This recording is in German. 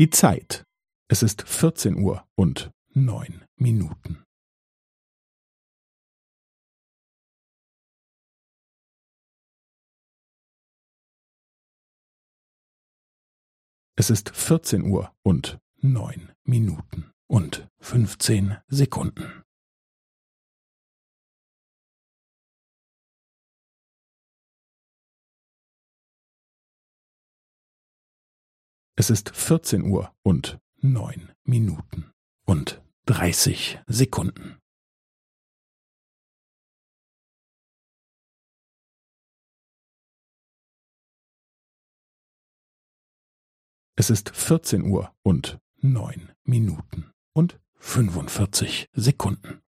Die Zeit. Es ist vierzehn Uhr und neun Minuten. Es ist vierzehn Uhr und neun Minuten und fünfzehn Sekunden. Es ist vierzehn Uhr und neun Minuten und dreißig Sekunden. Es ist vierzehn Uhr und neun Minuten und fünfundvierzig Sekunden.